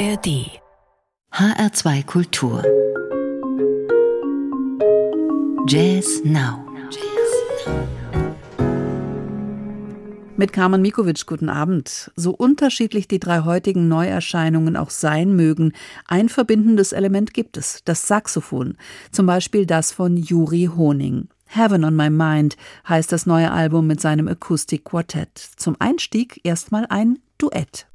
ARD HR2 Kultur Jazz Now Mit Carmen Mikovic, guten Abend. So unterschiedlich die drei heutigen Neuerscheinungen auch sein mögen, ein verbindendes Element gibt es, das Saxophon. Zum Beispiel das von Juri Honing. Heaven on My Mind heißt das neue Album mit seinem Akustikquartett. Zum Einstieg erstmal ein Duett.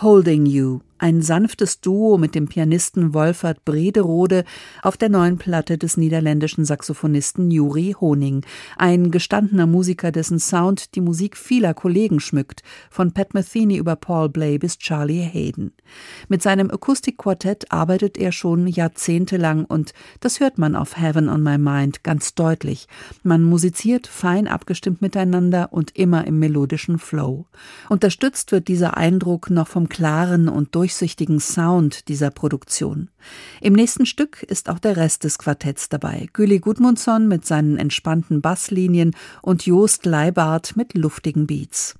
Holding You ein sanftes Duo mit dem Pianisten Wolfert Brederode auf der neuen Platte des niederländischen Saxophonisten Juri Honing, ein gestandener Musiker, dessen Sound die Musik vieler Kollegen schmückt, von Pat Metheny über Paul Bley bis Charlie Hayden. Mit seinem Akustikquartett arbeitet er schon jahrzehntelang und das hört man auf Heaven on My Mind ganz deutlich. Man musiziert fein abgestimmt miteinander und immer im melodischen Flow. Unterstützt wird dieser Eindruck noch vom klaren und durch durchsichtigen Sound dieser Produktion. Im nächsten Stück ist auch der Rest des Quartetts dabei. Güli Gudmundsson mit seinen entspannten Basslinien und Joost Leibart mit luftigen Beats.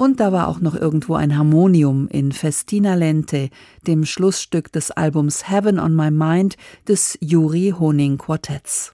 Und da war auch noch irgendwo ein Harmonium in Festina Lente, dem Schlussstück des Albums Heaven on My Mind des Juri Honing Quartetts.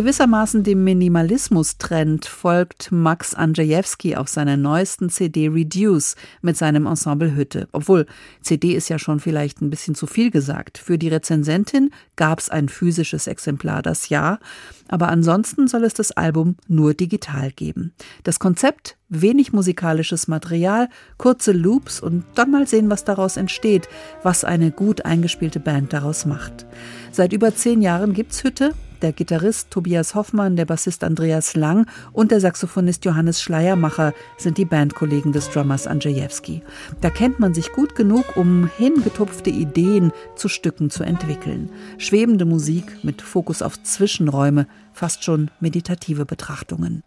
Gewissermaßen dem Minimalismus-Trend folgt Max Andrzejewski auf seiner neuesten CD Reduce mit seinem Ensemble Hütte. Obwohl, CD ist ja schon vielleicht ein bisschen zu viel gesagt. Für die Rezensentin gab es ein physisches Exemplar das Jahr, aber ansonsten soll es das Album nur digital geben. Das Konzept wenig musikalisches Material, kurze Loops und dann mal sehen, was daraus entsteht, was eine gut eingespielte Band daraus macht. Seit über zehn Jahren gibt's Hütte, der Gitarrist Tobias Hoffmann, der Bassist Andreas Lang und der Saxophonist Johannes Schleiermacher sind die Bandkollegen des Drummers Andrzejewski. Da kennt man sich gut genug, um hingetupfte Ideen zu Stücken zu entwickeln. Schwebende Musik mit Fokus auf Zwischenräume, fast schon meditative Betrachtungen.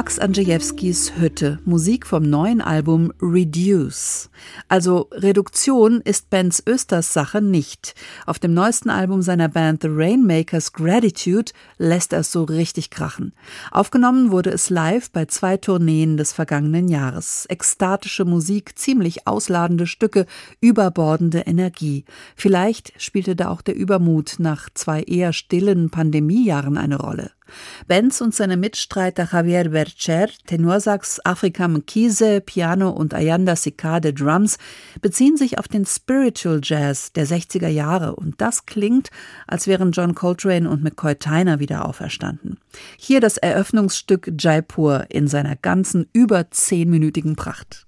Max Andrzejewskis Hütte, Musik vom neuen Album Reduce. Also Reduktion ist Benz Östers Sache nicht. Auf dem neuesten Album seiner Band The Rainmakers Gratitude lässt er es so richtig krachen. Aufgenommen wurde es live bei zwei Tourneen des vergangenen Jahres. Ekstatische Musik, ziemlich ausladende Stücke, überbordende Energie. Vielleicht spielte da auch der Übermut nach zwei eher stillen Pandemiejahren eine Rolle. Benz und seine Mitstreiter Javier Bercher, Tenorsax, Afrika Mkise, Piano und Ayanda Sikade Drums beziehen sich auf den Spiritual Jazz der 60er Jahre und das klingt, als wären John Coltrane und McCoy Tyner wieder auferstanden. Hier das Eröffnungsstück Jaipur in seiner ganzen über zehnminütigen Pracht.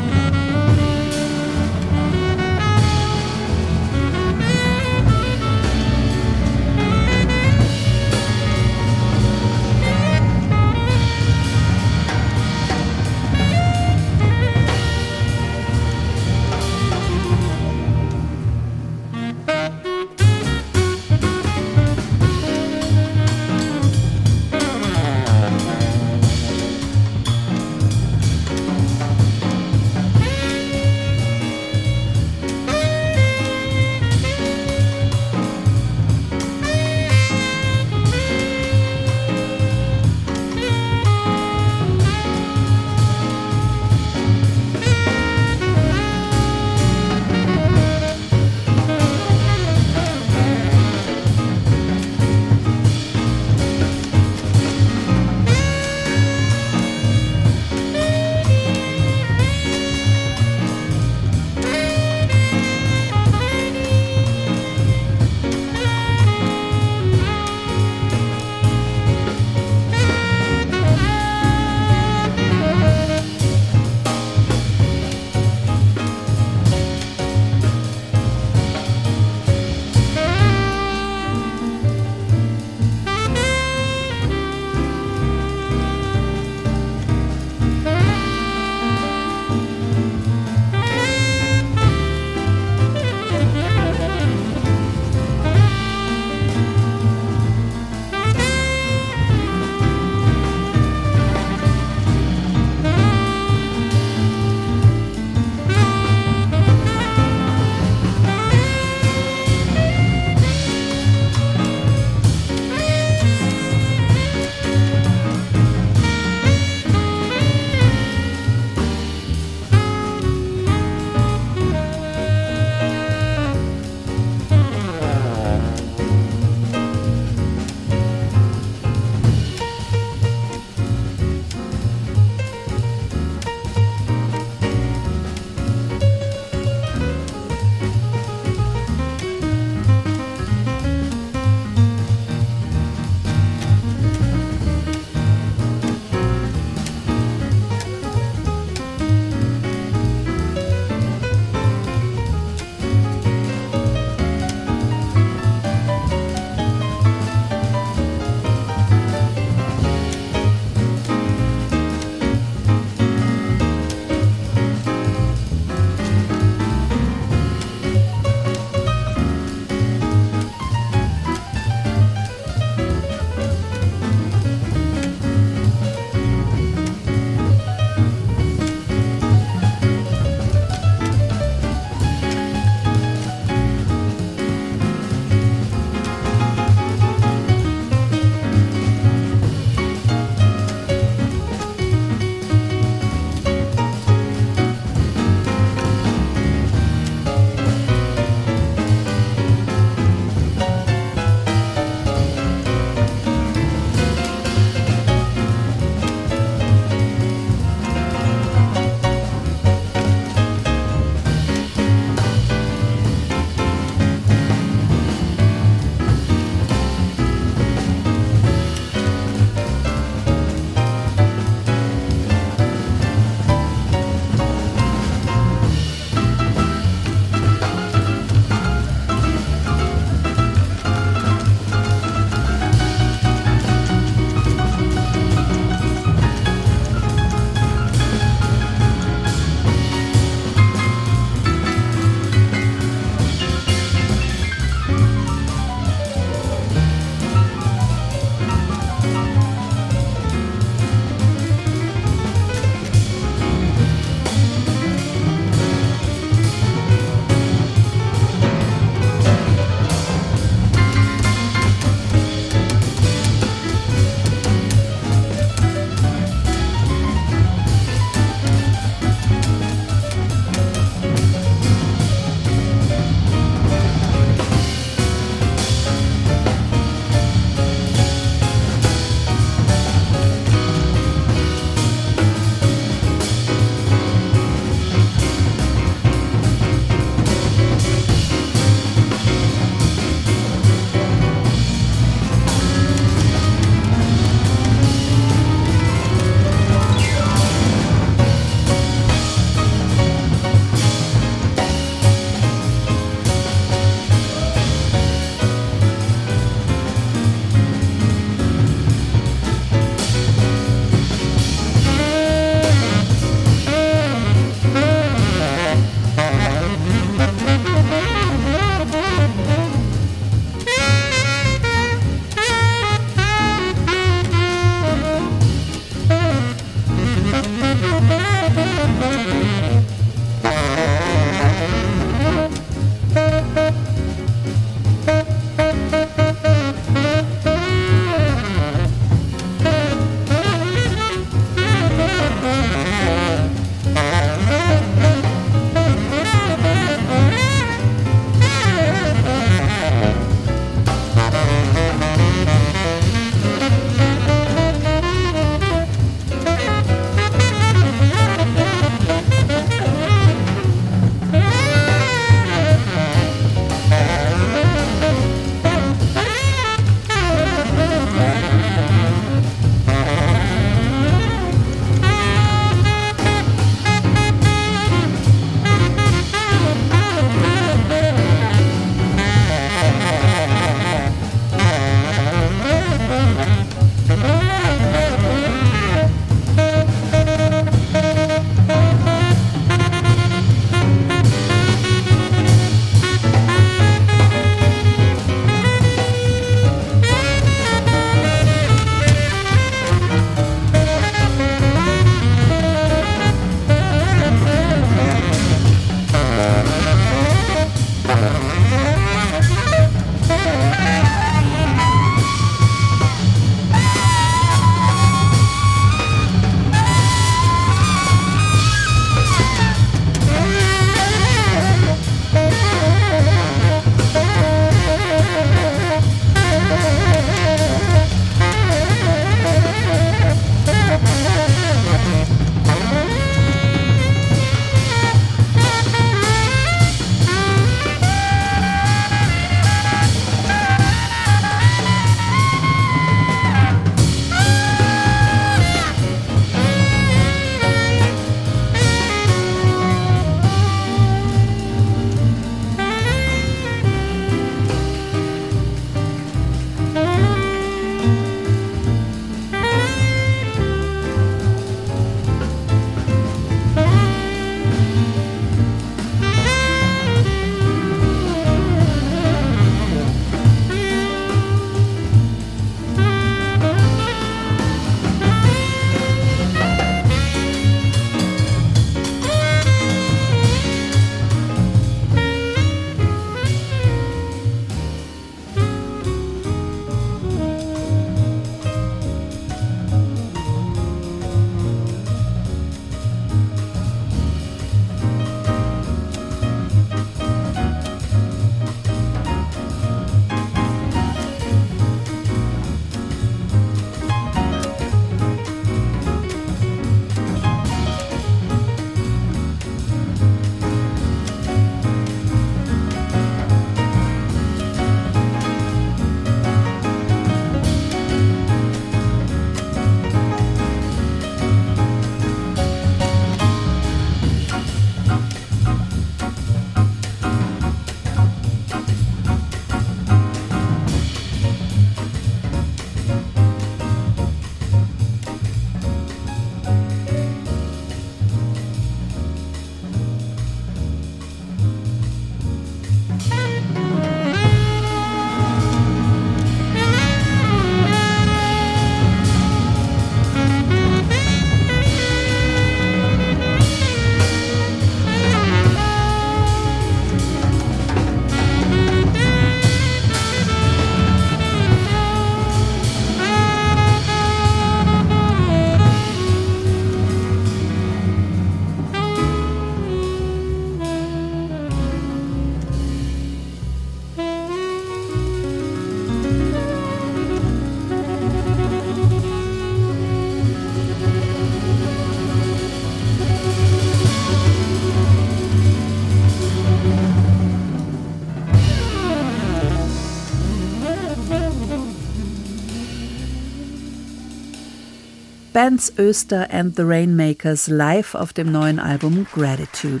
Benz Öster and the Rainmakers live auf dem neuen Album Gratitude.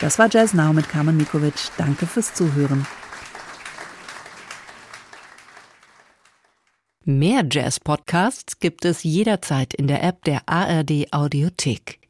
Das war Jazz Now mit Carmen Mikovic. Danke fürs Zuhören. Mehr Jazz-Podcasts gibt es jederzeit in der App der ARD Audiothek.